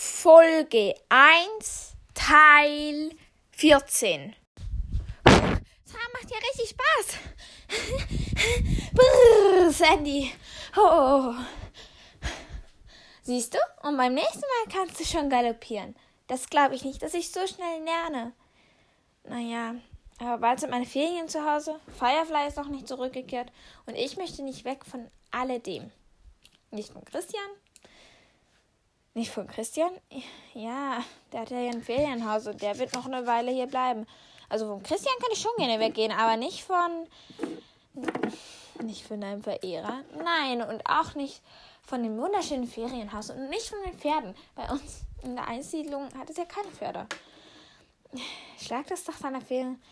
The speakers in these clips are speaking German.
Folge 1, Teil 14. Das macht ja richtig Spaß. Brrr, Sandy. Oh. Siehst du? Und beim nächsten Mal kannst du schon galoppieren. Das glaube ich nicht, dass ich so schnell lerne. Naja, aber bald sind meine Ferien zu Hause. Firefly ist noch nicht zurückgekehrt. Und ich möchte nicht weg von alledem. Nicht von Christian, nicht von Christian? Ja, der hat ja ein Ferienhaus und der wird noch eine Weile hier bleiben. Also von Christian kann ich schon gerne weggehen, aber nicht von. Nicht von deinem Verehrer. Nein, und auch nicht von dem wunderschönen Ferienhaus und nicht von den Pferden. Bei uns in der Einsiedlung hat es ja keine Pferde. Schlag das doch deiner Ferien.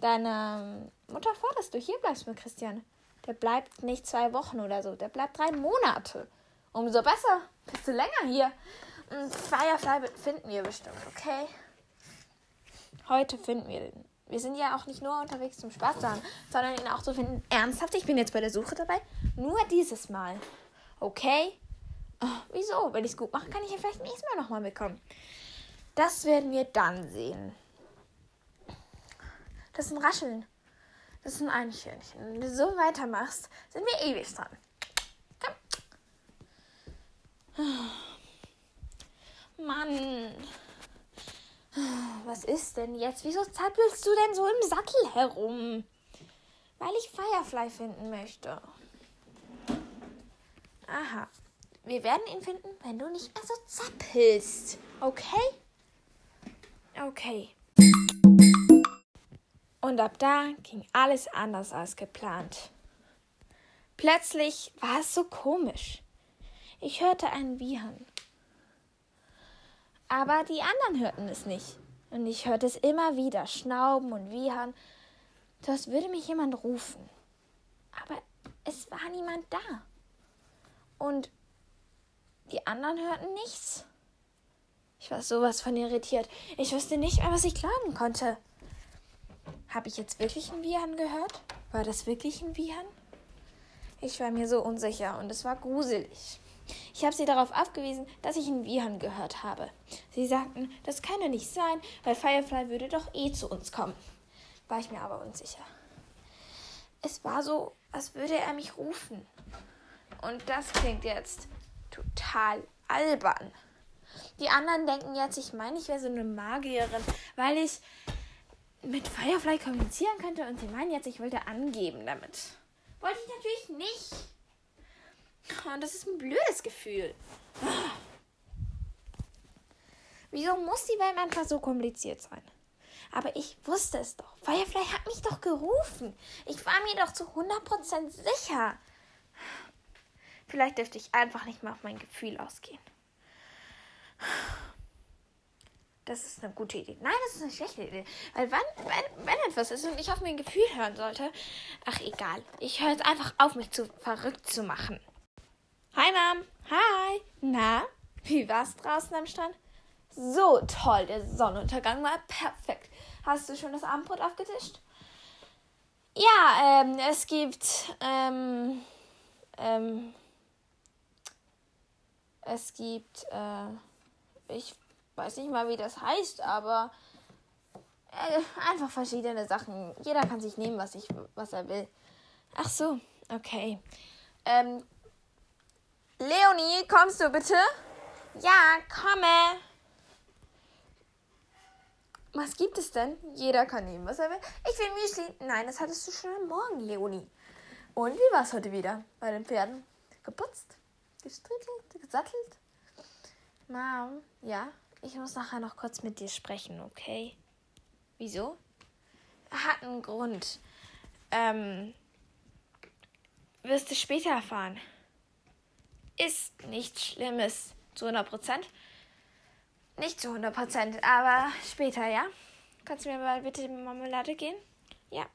Deiner Mutter vor, dass du hier bleibst mit Christian. Der bleibt nicht zwei Wochen oder so. Der bleibt drei Monate. Umso besser. Bist du länger hier. Und Firefly finden wir bestimmt, okay? Heute finden wir den. Wir sind ja auch nicht nur unterwegs zum Spaß haben, sondern ihn auch zu finden. Ernsthaft, ich bin jetzt bei der Suche dabei. Nur dieses Mal. Okay? Oh, wieso? Wenn ich es gut mache, kann ich ja vielleicht nächstes Mal nochmal mitkommen. Das werden wir dann sehen. Das ist ein Rascheln. Das ist ein Eichhörnchen. Wenn du so weitermachst, sind wir ewig dran. Mann. Was ist denn jetzt? Wieso zappelst du denn so im Sattel herum? Weil ich Firefly finden möchte. Aha. Wir werden ihn finden, wenn du nicht mehr so zappelst. Okay? Okay. Und ab da ging alles anders als geplant. Plötzlich war es so komisch. Ich hörte ein Wiehern. Aber die anderen hörten es nicht. Und ich hörte es immer wieder schnauben und wiehern. Als würde mich jemand rufen. Aber es war niemand da. Und die anderen hörten nichts. Ich war sowas von irritiert. Ich wusste nicht mehr, was ich glauben konnte. Habe ich jetzt wirklich ein Wiehern gehört? War das wirklich ein Wiehern? Ich war mir so unsicher und es war gruselig. Ich habe sie darauf abgewiesen, dass ich ein Wiehern gehört habe. Sie sagten, das könne nicht sein, weil Firefly würde doch eh zu uns kommen. War ich mir aber unsicher. Es war so, als würde er mich rufen. Und das klingt jetzt total albern. Die anderen denken jetzt, ich meine, ich wäre so eine Magierin, weil ich mit Firefly kommunizieren könnte und sie meinen jetzt, ich wollte angeben damit. Wollte ich natürlich nicht. Und das ist ein blödes Gefühl. Wieso muss die Welt manchmal so kompliziert sein? Aber ich wusste es doch. Firefly hat mich doch gerufen. Ich war mir doch zu 100% sicher. Vielleicht dürfte ich einfach nicht mal auf mein Gefühl ausgehen. Das ist eine gute Idee. Nein, das ist eine schlechte Idee. Weil wenn, wenn, wenn etwas ist und ich auf mein Gefühl hören sollte, ach egal. Ich höre jetzt einfach auf, mich zu verrückt zu machen. Hi Mom. Hi. Na, wie war's draußen am Strand? So toll, der Sonnenuntergang war perfekt. Hast du schon das Abendbrot aufgetischt? Ja, ähm, es gibt, ähm, ähm, es gibt, äh, ich weiß nicht mal, wie das heißt, aber äh, einfach verschiedene Sachen. Jeder kann sich nehmen, was, ich, was er will. Ach so, okay. Ähm, Leonie, kommst du bitte? Ja, komme. Was gibt es denn? Jeder kann nehmen, was er will. Ich will Müsli. Nein, das hattest du schon am Morgen, Leonie. Und wie war es heute wieder bei den Pferden? Geputzt? Gestrickelt? Gesattelt? Mom, ja? Ich muss nachher noch kurz mit dir sprechen, okay? Wieso? Hat einen Grund. Ähm, wirst du später erfahren. Ist nichts Schlimmes. Zu 100 Prozent. Nicht zu 100 Prozent, aber später, ja? Kannst du mir mal bitte die Marmelade gehen? Ja.